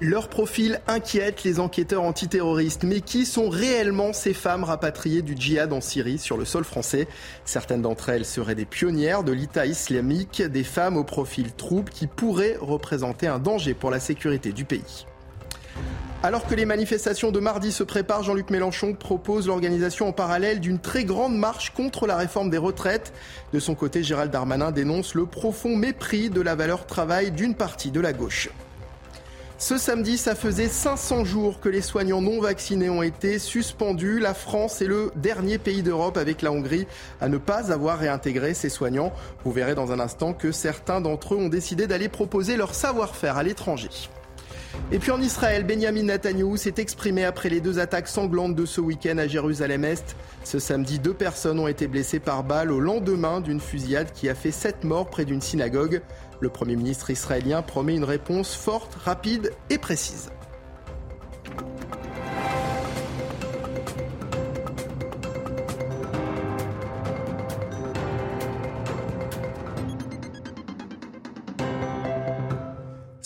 Leur profil inquiète les enquêteurs antiterroristes. Mais qui sont réellement ces femmes rapatriées du djihad en Syrie sur le sol français? Certaines d'entre elles seraient des pionnières de l'État islamique, des femmes au profil trouble qui pourraient représenter un danger pour la sécurité du pays. Alors que les manifestations de mardi se préparent, Jean-Luc Mélenchon propose l'organisation en parallèle d'une très grande marche contre la réforme des retraites. De son côté, Gérald Darmanin dénonce le profond mépris de la valeur travail d'une partie de la gauche. Ce samedi, ça faisait 500 jours que les soignants non vaccinés ont été suspendus. La France est le dernier pays d'Europe avec la Hongrie à ne pas avoir réintégré ces soignants. Vous verrez dans un instant que certains d'entre eux ont décidé d'aller proposer leur savoir-faire à l'étranger. Et puis en Israël, Benjamin Netanyahu s'est exprimé après les deux attaques sanglantes de ce week-end à Jérusalem-Est. Ce samedi, deux personnes ont été blessées par balle au lendemain d'une fusillade qui a fait sept morts près d'une synagogue. Le Premier ministre israélien promet une réponse forte, rapide et précise.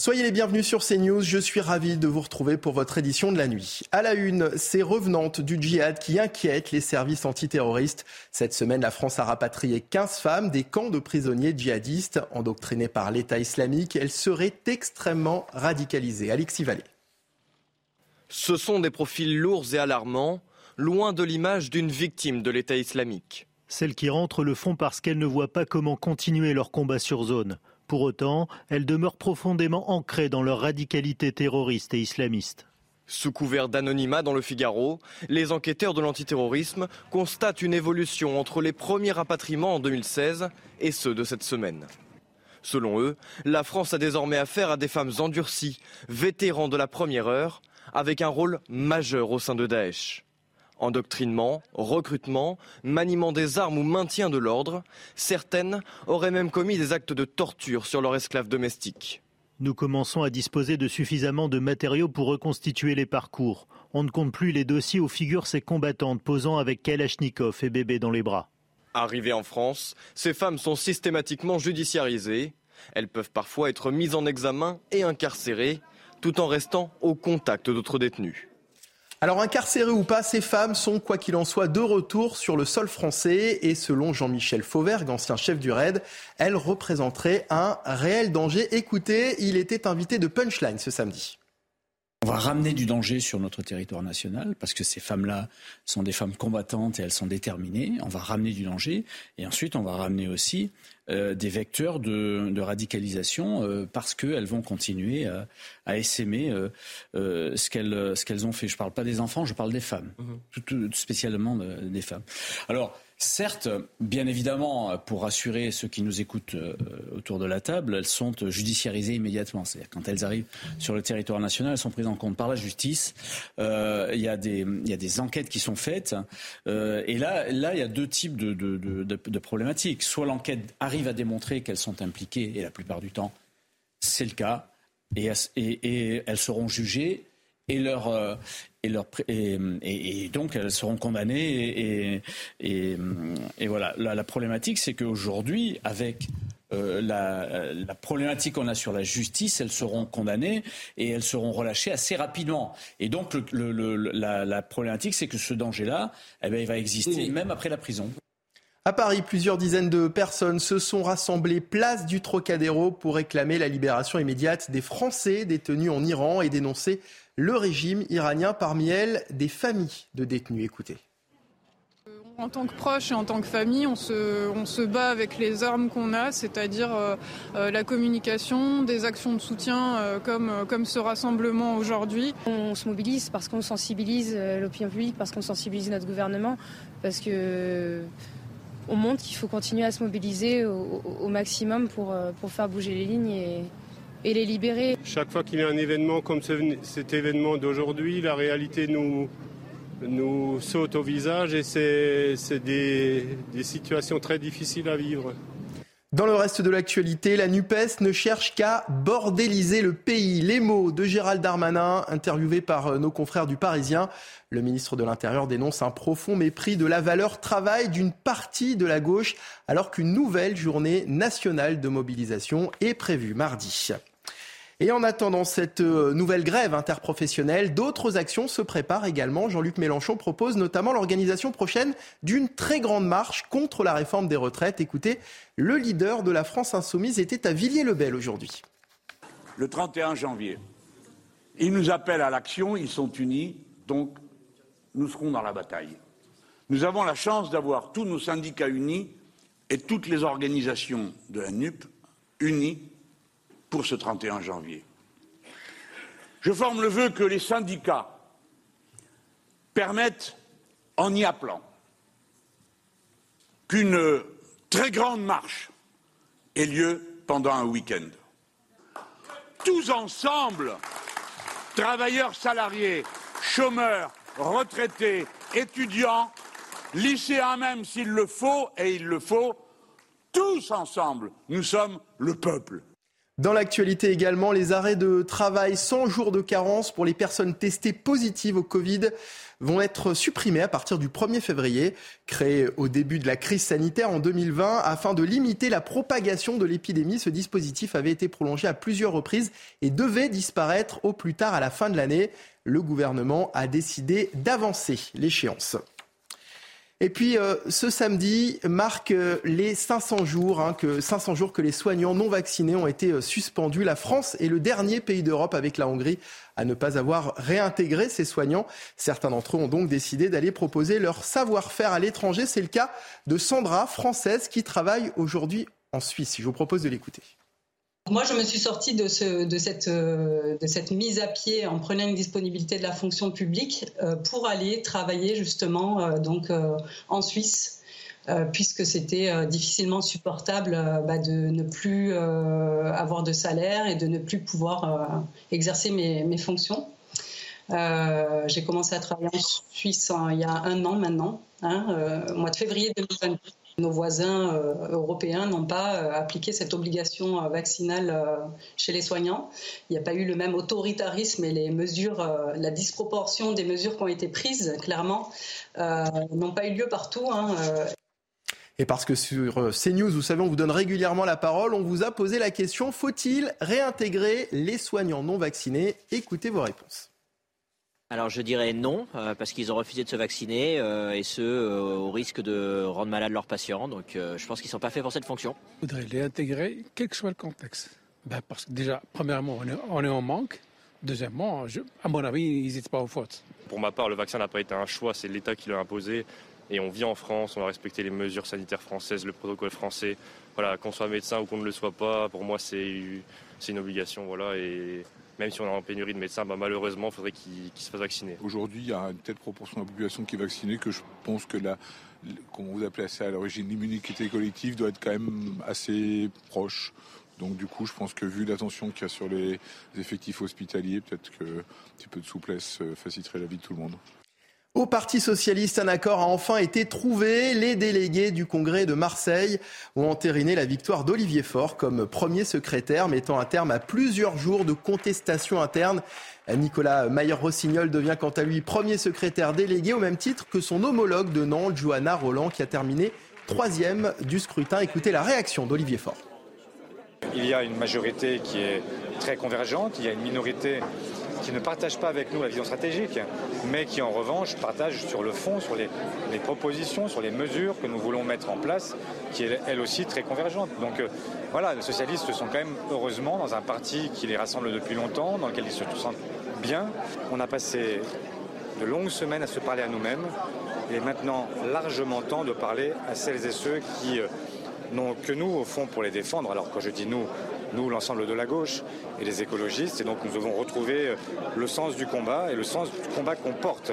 Soyez les bienvenus sur CNews. Je suis ravi de vous retrouver pour votre édition de la nuit. À la une, ces revenantes du djihad qui inquiètent les services antiterroristes. Cette semaine, la France a rapatrié 15 femmes des camps de prisonniers djihadistes endoctrinées par l'État islamique. Elles seraient extrêmement radicalisées. Alexis Vallée. Ce sont des profils lourds et alarmants, loin de l'image d'une victime de l'État islamique. Celles qui rentrent le font parce qu'elles ne voient pas comment continuer leur combat sur zone. Pour autant, elles demeurent profondément ancrées dans leur radicalité terroriste et islamiste. Sous couvert d'anonymat dans le Figaro, les enquêteurs de l'antiterrorisme constatent une évolution entre les premiers rapatriements en 2016 et ceux de cette semaine. Selon eux, la France a désormais affaire à des femmes endurcies, vétérans de la première heure, avec un rôle majeur au sein de Daesh. Endoctrinement, recrutement, maniement des armes ou maintien de l'ordre, certaines auraient même commis des actes de torture sur leurs esclaves domestiques. Nous commençons à disposer de suffisamment de matériaux pour reconstituer les parcours. On ne compte plus les dossiers où figurent ces combattantes posant avec Kalachnikov et bébé dans les bras. Arrivées en France, ces femmes sont systématiquement judiciarisées. Elles peuvent parfois être mises en examen et incarcérées, tout en restant au contact d'autres détenus. Alors incarcérées ou pas, ces femmes sont, quoi qu'il en soit, de retour sur le sol français et selon Jean-Michel Fauvergue, ancien chef du RAID, elles représenteraient un réel danger. Écoutez, il était invité de Punchline ce samedi. On va ramener du danger sur notre territoire national parce que ces femmes-là sont des femmes combattantes et elles sont déterminées. On va ramener du danger et ensuite on va ramener aussi euh, des vecteurs de, radicalisation euh, parce qu'elles vont continuer à, à essaimer euh, ce qu'elles ce qu'elles ont fait. Je ne parle pas des enfants, je parle des femmes, mmh. tout, spécialement des femmes. Alors Certes, bien évidemment, pour rassurer ceux qui nous écoutent euh, autour de la table, elles sont judiciarisées immédiatement. C'est-à-dire quand elles arrivent sur le territoire national, elles sont prises en compte par la justice. Euh, il, y a des, enquêtes qui sont faites. Euh, et là, il y a deux types de, problématiques. Soit l'enquête arrive à démontrer qu'elles sont impliquées, et la plupart du temps, c'est le cas, et, et, elles seront jugées et leur, et, leur, et, donc elles seront condamnées. Et, voilà. La, problématique, c'est qu'aujourd'hui, avec euh, la, la, problématique qu'on a sur la justice, elles seront condamnées et elles seront relâchées assez rapidement. Et donc le, la, la, problématique, c'est que ce danger-là, eh ben, il va exister même après la prison. À Paris, plusieurs dizaines de personnes se sont rassemblées place du Trocadéro pour réclamer la libération immédiate des Français détenus en Iran et dénoncer le régime iranien, parmi elles des familles de détenus. Écoutez. En tant que proche et en tant que famille, on se, on se bat avec les armes qu'on a, c'est-à-dire euh, euh, la communication, des actions de soutien euh, comme, comme ce rassemblement aujourd'hui. On se mobilise parce qu'on sensibilise l'opinion publique, parce qu'on sensibilise notre gouvernement, parce que on montre qu'il faut continuer à se mobiliser au, maximum pour, pour faire bouger les lignes et, et les libérer. Chaque fois qu'il y a un événement comme cet événement d'aujourd'hui, la réalité nous, nous saute au visage et c'est des, des situations très difficiles à vivre. Dans le reste de l'actualité, la NUPES ne cherche qu'à bordéliser le pays. Les mots de Gérald Darmanin, interviewé par euh, nos confrères du Parisien. Le ministre de l'Intérieur dénonce un profond mépris de la valeur travail d'une partie de la gauche, alors qu'une nouvelle journée nationale de mobilisation est prévue mardi. Et en attendant cette euh, nouvelle grève interprofessionnelle, d'autres actions se préparent également. Jean-Luc Mélenchon propose notamment l'organisation prochaine d'une très grande marche contre la réforme des retraites. Écoutez, le leader de la France insoumise était à Villiers-le-Bel aujourd'hui. Le 31 janvier, ils nous appellent à l'action, ils sont unis, donc nous serons dans la bataille. Nous avons la chance d'avoir tous nos syndicats unis et toutes les organisations de la NUP unies pour ce 31 janvier. Je forme le vœu que les syndicats permettent, en y appelant, qu'une très grande marche ait lieu pendant un week-end. Tous ensemble, travailleurs salariés, chômeurs, retraités, étudiants, lycéens même s'il le faut, et il le faut, tous ensemble, nous sommes le peuple. Dans l'actualité également, les arrêts de travail sans jour de carence pour les personnes testées positives au Covid vont être supprimés à partir du 1er février, créé au début de la crise sanitaire en 2020 afin de limiter la propagation de l'épidémie. Ce dispositif avait été prolongé à plusieurs reprises et devait disparaître au plus tard à la fin de l'année. Le gouvernement a décidé d'avancer l'échéance. Et puis euh, ce samedi marque euh, les 500 jours, hein, que 500 jours que les soignants non vaccinés ont été euh, suspendus. La France est le dernier pays d'Europe avec la Hongrie à ne pas avoir réintégré ces soignants. Certains d'entre eux ont donc décidé d'aller proposer leur savoir-faire à l'étranger. C'est le cas de Sandra, française, qui travaille aujourd'hui en Suisse. Je vous propose de l'écouter. Moi, je me suis sortie euh, de, cette, mise à pied en prenant une disponibilité de la fonction publique euh, pour aller travailler justement euh, donc, en Suisse. puisque c'était difficilement supportable bah, de ne plus avoir de salaire et de ne plus pouvoir exercer mes, fonctions. J'ai commencé à travailler en Suisse il y a un an maintenant, hein, au mois de février 2022. Nos voisins euh, européens n'ont pas euh, appliqué cette obligation euh, vaccinale chez les soignants. Il n'y a pas eu le même autoritarisme et les mesures, la disproportion des mesures qui ont été prises, clairement, n'ont pas eu lieu partout. Hein, et parce que sur CNews, vous savez, on vous donne régulièrement la parole, on vous a posé la question faut-il réintégrer les soignants non vaccinés? Écoutez vos réponses. Alors je dirais non, euh, parce qu'ils ont refusé de se vacciner, euh, et ce, euh, au risque de rendre malade leurs patients. Donc je pense qu'ils ne sont pas faits pour cette fonction. Je voudrais les intégrer, quel que soit le contexte. Ben, parce que déjà, premièrement, on est, en manque. Deuxièmement, à mon avis, ils n'étaient pas aux fautes. Pour ma part, le vaccin n'a pas été un choix, c'est l'État qui l'a imposé. Et on vit en France, on va respecter les mesures sanitaires françaises, le protocole français. Voilà, qu'on soit médecin ou qu'on ne le soit pas, pour moi, c'est une obligation. Voilà, et même si on est en pénurie de médecins, bah, malheureusement, il faudrait qu'ils se fassent vacciner. Aujourd'hui, il y a une telle proportion de la population qui est vaccinée que je pense que la, comme vous appelez ça à l'origine, l'immunité collective doit être quand même assez proche. Donc du coup, je pense que vu l'attention qu'il y a sur les effectifs hospitaliers, peut-être qu'un petit peu de souplesse euh, faciliterait la vie de tout le monde. Au Parti socialiste, un accord a enfin été trouvé. Les délégués du Congrès de Marseille ont entériné la victoire d'Olivier Faure comme premier secrétaire, mettant un terme à plusieurs jours de contestation interne. Nicolas Mayer-Rossignol devient quant à lui premier secrétaire délégué au même titre que son homologue de Nantes, Johanna Roland, qui a terminé troisième du scrutin. Écoutez la réaction d'Olivier Faure. Il y a une majorité qui est très convergente, il y a une minorité qui ne partagent pas avec nous la vision stratégique, mais qui en revanche partagent sur le fond, sur les, propositions, sur les mesures que nous voulons mettre en place, qui est elle aussi très convergente. Donc euh, voilà, les socialistes sont quand même heureusement dans un parti qui les rassemble depuis longtemps, dans lequel ils se sentent bien. On a passé de longues semaines à se parler à nous-mêmes. Il est maintenant largement temps de parler à celles et ceux qui euh, n'ont que nous au fond pour les défendre. Alors quand je dis nous, nous, l'ensemble de la gauche et les écologistes. Et donc nous devons retrouver euh, le sens du combat et le sens du combat qu'on porte.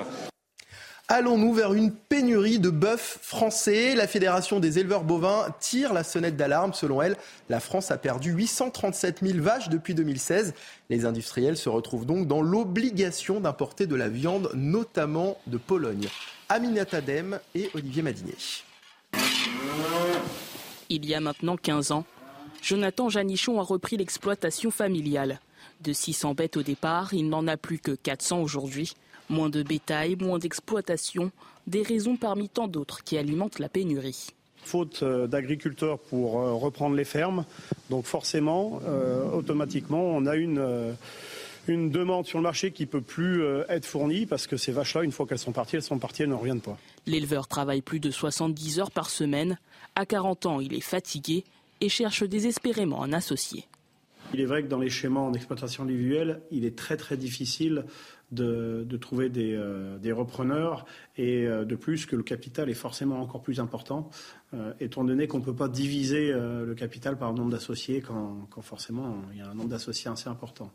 Allons-nous vers une pénurie de bœuf français? La Fédération des éleveurs bovins tire la sonnette d'alarme. Selon elle, la France a perdu 837 000 vaches depuis 2016. Les industriels se retrouvent donc dans l'obligation d'importer de la viande, notamment de Pologne. Aminata Dem et Olivier Madinier. Il y a maintenant 15 ans, Jonathan Janichon a repris l'exploitation familiale. De 600 bêtes au départ, il n'en a plus que 400 aujourd'hui. Moins de bétail, moins d'exploitation, des raisons parmi tant d'autres qui alimentent la pénurie. faute d'agriculteurs pour reprendre les fermes. Donc forcément, automatiquement, on a une une demande sur le marché qui peut plus être fournie parce que ces vaches-là, une fois qu'elles sont parties, elles sont parties, elles ne reviennent pas. L'éleveur travaille plus de 70 heures par semaine. À 40 ans, il est fatigué et cherche désespérément un associé. Il est vrai que dans les schémas en exploitation individuelle, il est très très difficile de, trouver euh, des, repreneurs et euh, de plus que le capital est forcément encore plus important, euh, étant donné qu'on ne peut pas diviser le capital par nombre d'associés quand, forcément il y a un nombre d'associés assez important.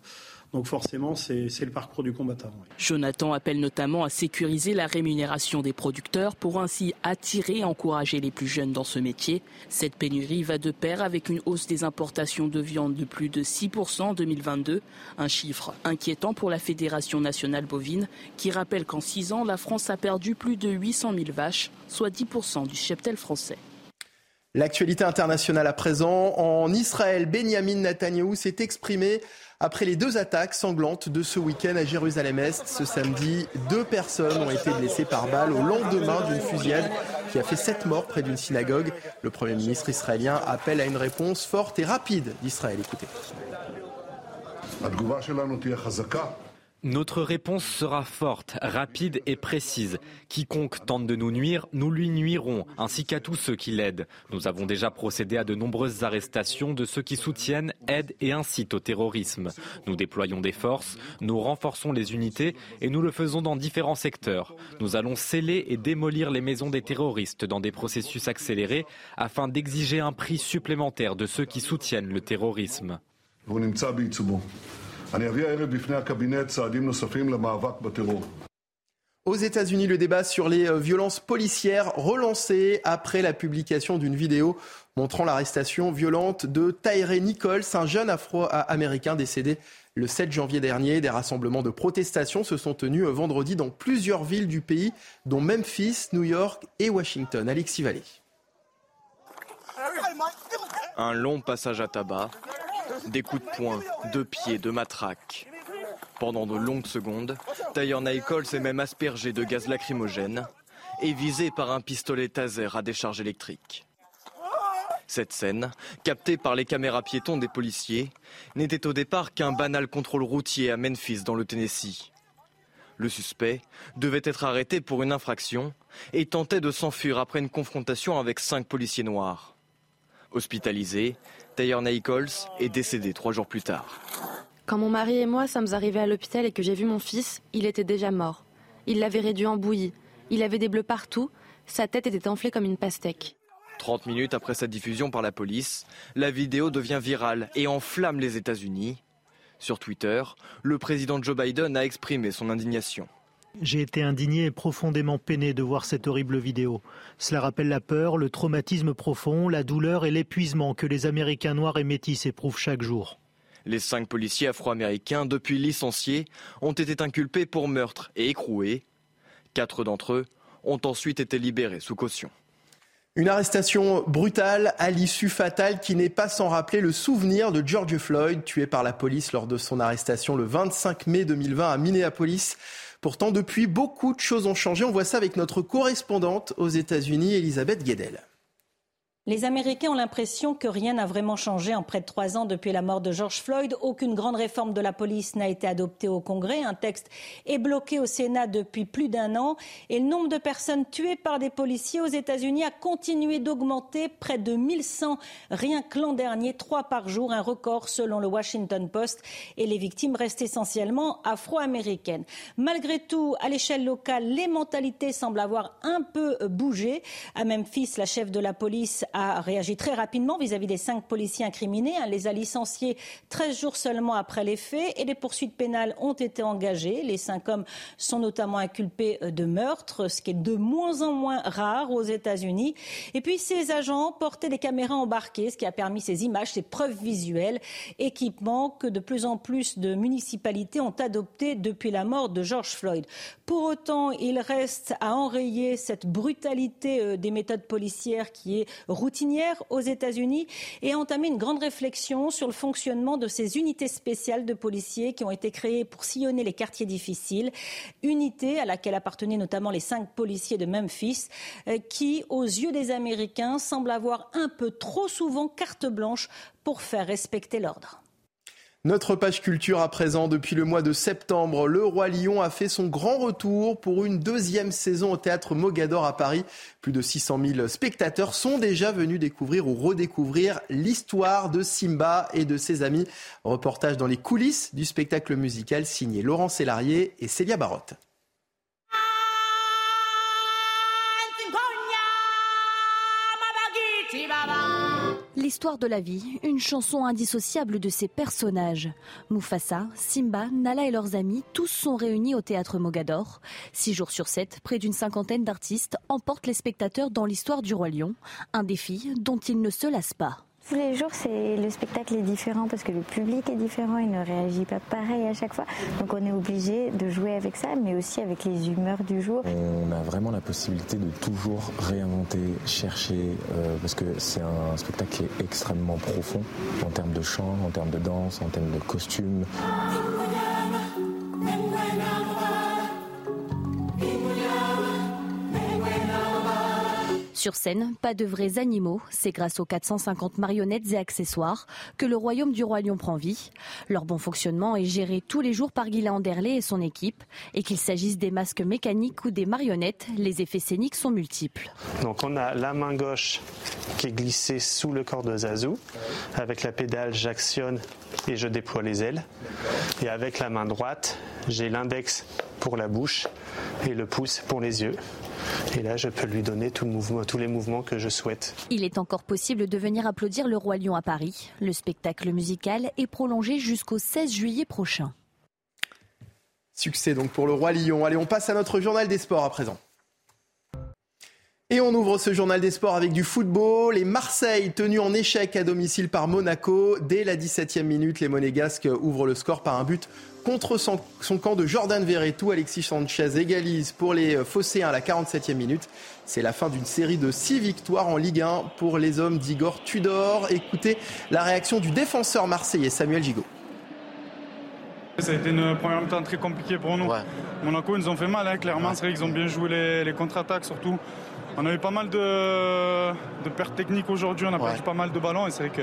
Donc forcément, c'est le parcours du combattant. Jonathan appelle notamment à sécuriser la rémunération des producteurs pour ainsi attirer et encourager les plus jeunes dans ce métier. Cette pénurie va de pair avec une hausse des importations de viande de plus de 6% en 2022, un chiffre inquiétant pour la Fédération nationale bovine qui rappelle qu'en 6 ans, la France a perdu plus de 800 000 vaches, soit 10% du cheptel français. L'actualité internationale à présent. En Israël, Benjamin Netanyahou s'est exprimé après les deux attaques sanglantes de ce week-end à Jérusalem-Est. Ce samedi, deux personnes ont été blessées par balle au lendemain d'une fusillade qui a fait sept morts près d'une synagogue. Le Premier ministre israélien appelle à une réponse forte et rapide d'Israël. Écoutez. Notre réponse sera forte, rapide et précise. Quiconque tente de nous nuire, nous lui nuirons, ainsi qu'à tous ceux qui l'aident. Nous avons déjà procédé à de nombreuses arrestations de ceux qui soutiennent, aident et incitent au terrorisme. Nous déployons des forces, nous renforçons les unités et nous le faisons dans différents secteurs. Nous allons sceller et démolir les maisons des terroristes dans des processus accélérés afin d'exiger un prix supplémentaire de ceux qui soutiennent le terrorisme. Aux États-Unis, le débat sur les euh, violences policières relancé après la publication d'une vidéo montrant l'arrestation violente de Tyree Nichols, un jeune afro-américain décédé le 7 janvier dernier. Des rassemblements de protestation se sont tenus euh, vendredi dans plusieurs villes du pays, dont Memphis, New York et Washington. Alexis Vallée. Un long passage à tabac, des coups de poing, de pied, de matraque. Pendant de longues secondes, Taylor Nichols est même aspergé de gaz lacrymogène et visé par un pistolet taser à décharge électrique. Cette scène, captée par les caméras piétons des policiers, n'était au départ qu'un banal contrôle routier à Memphis dans le Tennessee. Le suspect devait être arrêté pour une infraction et tentait de s'enfuir après une confrontation avec cinq policiers noirs. Hospitalisé, Taylor Nichols est décédé trois jours plus tard. Quand mon mari et moi sommes arrivés à l'hôpital et que j'ai vu mon fils, il était déjà mort. Il l'avait réduit en bouillie. Il avait des bleus partout. Sa tête était enflée comme une pastèque. 30 minutes après sa diffusion par la police, la vidéo devient virale et enflamme les États-Unis. Sur Twitter, le président Joe Biden a exprimé son indignation. J'ai été indigné et profondément peiné de voir cette horrible vidéo. Cela rappelle la peur, le traumatisme profond, la douleur et l'épuisement que les Américains noirs et métis éprouvent chaque jour. Les cinq policiers afro-américains, depuis licenciés, ont été inculpés pour meurtre et écroués. Quatre d'entre eux ont ensuite été libérés sous caution. Une arrestation brutale à l'issue fatale qui n'est pas sans rappeler le souvenir de George Floyd, tué par la police lors de son arrestation le 25 mai 2020 à Minneapolis. Pourtant, depuis, beaucoup de choses ont changé. On voit ça avec notre correspondante aux États-Unis, Elisabeth Guedel. Les Américains ont l'impression que rien n'a vraiment changé en près de trois ans depuis la mort de George Floyd. Aucune grande réforme de la police n'a été adoptée au Congrès. Un texte est bloqué au Sénat depuis plus d'un an. Et le nombre de personnes tuées par des policiers aux États-Unis a continué d'augmenter. Près de 1100 rien que l'an dernier, trois par jour, un record selon le Washington Post. Et les victimes restent essentiellement afro-américaines. Malgré tout, à l'échelle locale, les mentalités semblent avoir un peu bougé. À Memphis, la chef de la police a réagi très rapidement vis-à-vis des cinq policiers incriminés. Elle les a licenciés 13 jours seulement après les faits et des poursuites pénales ont été engagées. Les cinq hommes sont notamment inculpés de meurtre, ce qui est de moins en moins rare aux États-Unis. Et puis ces agents portaient des caméras embarquées, ce qui a permis ces images, ces preuves visuelles, équipements que de plus en plus de municipalités ont adoptés depuis la mort de George Floyd. Pour autant, il reste à enrayer cette brutalité euh, des méthodes policières qui est routinière aux États-Unis et a entamé une grande réflexion sur le fonctionnement de ces unités spéciales de policiers qui ont été créées pour sillonner les quartiers difficiles. Unité à laquelle appartenaient notamment les cinq policiers de Memphis, euh, qui, aux yeux des Américains, semblent avoir un peu trop souvent carte blanche pour faire respecter l'ordre. Notre page culture à présent, depuis le mois de septembre, le Roi Lion a fait son grand retour pour une deuxième saison au théâtre Mogador à Paris. Plus de 600 000 spectateurs sont déjà venus découvrir ou redécouvrir l'histoire de Simba et de ses amis. Reportage dans les coulisses du spectacle musical signé Laurent Sélarié et Célia Barotte. L'histoire de la vie, une chanson indissociable de ses personnages. Mufasa, Simba, Nala et leurs amis, tous sont réunis au théâtre Mogador. Six jours sur sept, près d'une cinquantaine d'artistes emportent les spectateurs dans l'histoire du Roi Lion, un défi dont ils ne se lassent pas. Tous les jours, c'est le spectacle est différent parce que le public est différent, il ne réagit pas pareil à chaque fois. Donc on est obligé de jouer avec ça, mais aussi avec les humeurs du jour. On a vraiment la possibilité de toujours réinventer, chercher, euh, parce que c'est un spectacle qui est extrêmement profond en termes de chant, en termes de danse, en termes de costumes. Sur scène, pas de vrais animaux. C'est grâce aux 450 marionnettes et accessoires que le royaume du roi lion prend vie. Leur bon fonctionnement est géré tous les jours par Guylain Anderley et son équipe. Et qu'il s'agisse des masques mécaniques ou des marionnettes, les effets scéniques sont multiples. Donc on a la main gauche qui est glissée sous le corps de Zazou. Avec la pédale, j'actionne et je déploie les ailes. Et avec la main droite, j'ai l'index pour la bouche et le pouce pour les yeux. Et là, je peux lui donner tout le mouvement, tous les mouvements que je souhaite. Il est encore possible de venir applaudir le Roi Lion à Paris. Le spectacle musical est prolongé jusqu'au 16 juillet prochain. Succès donc pour le Roi Lion. Allez, on passe à notre journal des sports à présent. Et on ouvre ce journal des sports avec du football. Et Marseille, tenu en échec à domicile par Monaco. Dès la 17e minute, les Monégasques ouvrent le score par un but contre son, camp de Jordan Verretou. Alexis Sanchez égalise pour les Phocéens à la 47e minute. C'est la fin d'une série de six victoires en Ligue 1 pour les hommes d'Igor Tudor. Écoutez la réaction du défenseur marseillais Samuel Gigot. Ça a été une première mi-temps très compliquée pour nous. Monaco, ils nous ont fait mal, hein, clairement. C'est vrai qu'ils ont bien joué les, les contre-attaques surtout. On a eu pas mal de, pertes techniques aujourd'hui, on a perdu pas mal de ballons et c'est vrai que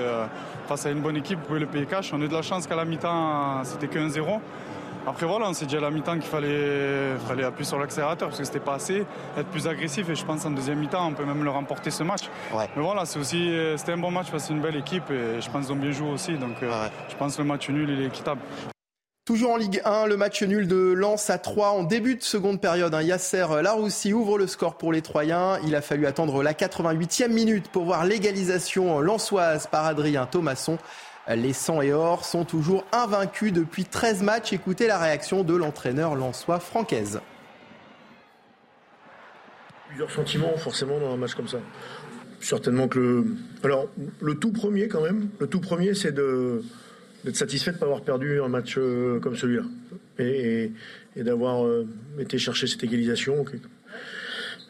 face à une bonne équipe, vous pouvez le payer cash. On a eu de la chance qu'à la mi-temps, c'était que 1-0. Après voilà, on s'est dit à la mi-temps qu'il fallait, fallait appuyer sur l'accélérateur parce que c'était pas assez, être plus agressif et je pense en deuxième mi-temps on peut même le remporter ce match. Mais voilà, c'est aussi c'était un bon match c'est une belle équipe et je pense qu'ils ont bien joué aussi donc euh, je pense que le match nul il est équitable. Toujours en Ligue 1, le match nul de Lens à 3 en début de seconde période. Un Yasser Laroussi ouvre le score pour les Troyens. Il a fallu attendre la 88e minute pour voir l'égalisation lensoise par Adrien Thomasson. Les 100 et or sont toujours invaincus depuis 13 matchs. Écoutez la réaction de l'entraîneur lensois Francaise. Plusieurs sentiments forcément dans un match comme ça. Certainement que le... Alors, le tout premier quand même, le tout premier c'est de d'être satisfait de ne pas avoir perdu un match euh, comme celui-là et, d'avoir euh, été chercher cette égalisation. Okay.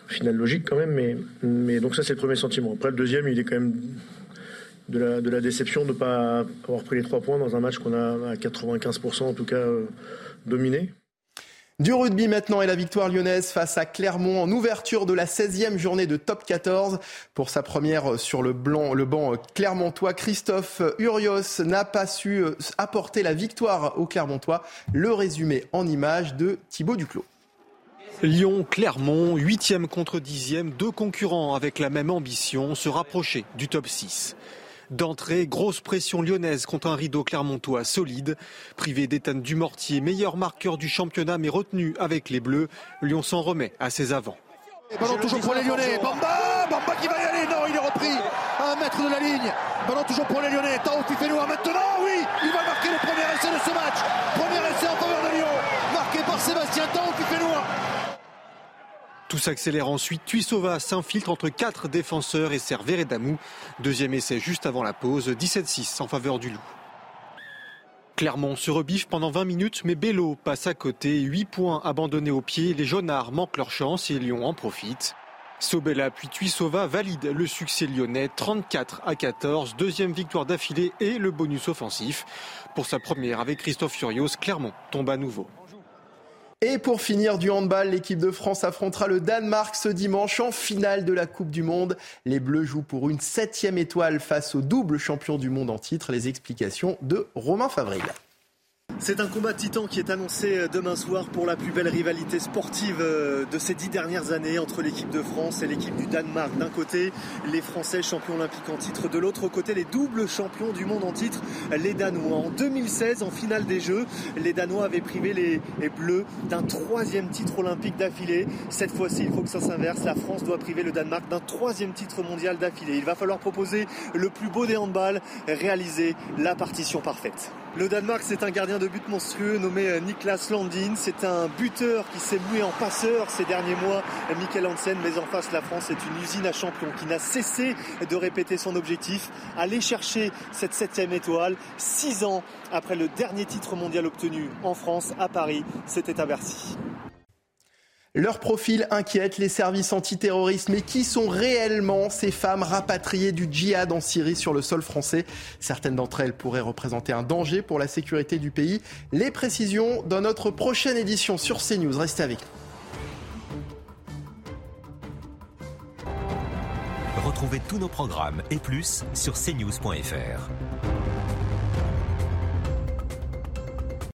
Final logique quand même, mais, mais donc ça c'est le premier sentiment. Après le deuxième, il est quand même de la, de la déception de ne pas avoir pris les trois points dans un match qu'on a à 95% en tout cas euh, dominé. Du rugby maintenant et la victoire lyonnaise face à Clermont en ouverture de la 16e journée de top 14. Pour sa première sur le, banc clermontois, Christophe Urios n'a pas su apporter la victoire au Clermontois. Le résumé en image de Thibaut Duclos. Lyon, Clermont, 8e contre 10e, deux concurrents avec la même ambition, se rapprocher du top 6. D'entrée, grosse pression lyonnaise contre un rideau clermontois solide. Privé d'Ethan Dumortier, meilleur marqueur du championnat mais retenu avec les Bleus, Lyon s'en remet à ses avants. Ballon toujours pour les Lyonnais. Bamba Bamba qui va y aller. Non, il est repris à un mètre de la ligne. Ballon toujours pour les Lyonnais. Tao Fifenoa maintenant. Oui, il va marquer le premier essai de ce match. Premier essai en faveur de Lyon. Marqué par Sébastien Tao Fifenoa. Tout s'accélère ensuite. Tuisova s'infiltre entre quatre défenseurs et sert Veredamou. Deuxième essai juste avant la pause. 17-6 en faveur du Loup. Clermont se rebiffe pendant 20 minutes, mais Bello passe à côté. 8 points abandonnés au pied. Les Jaunards manquent leur chance et Lyon en profite. Sobella puis Tuisova valide le succès lyonnais 34 à 14, deuxième victoire d'affilée et le bonus offensif. Pour sa première avec Christophe Furios, Clermont tombe à nouveau. Et pour finir du handball, l'équipe de France affrontera le Danemark ce dimanche en finale de la Coupe du Monde. Les Bleus jouent pour une septième étoile face au double champion du monde en titre. Les explications de Romain Favril. C'est un combat titan qui est annoncé euh, demain soir pour la plus belle rivalité sportive euh, de ces dix dernières années entre l'équipe de France et l'équipe du Danemark. D'un côté, les Français champions olympiques en titre, de l'autre côté, les doubles champions du monde en titre, les Danois. En 2016, en finale des Jeux, les Danois avaient privé les, Bleus d'un troisième titre olympique d'affilée. Cette fois-ci, il faut que ça s'inverse. La France doit priver le Danemark d'un troisième titre mondial d'affilée. Il va falloir proposer le plus beau des handballs, réaliser la partition parfaite. Le Danemark, c'est un gardien de but monstrueux nommé euh, Niklas Landin. C'est un buteur qui s'est mué en passeur ces derniers mois, Mikkel Hansen. Mais en face, la France est une usine à champions qui n'a cessé de répéter son objectif, aller chercher cette septième étoile. Six ans après le dernier titre mondial obtenu en France, à Paris, c'était à Bercy. Leur profil inquiète les services antiterroristes. Mais qui sont réellement ces femmes rapatriées du djihad en Syrie sur le sol français? Certaines d'entre elles pourraient représenter un danger pour la sécurité du pays. Les précisions dans notre prochaine édition sur CNews. Restez avec nous. Retrouvez tous nos programmes et plus sur cnews.fr.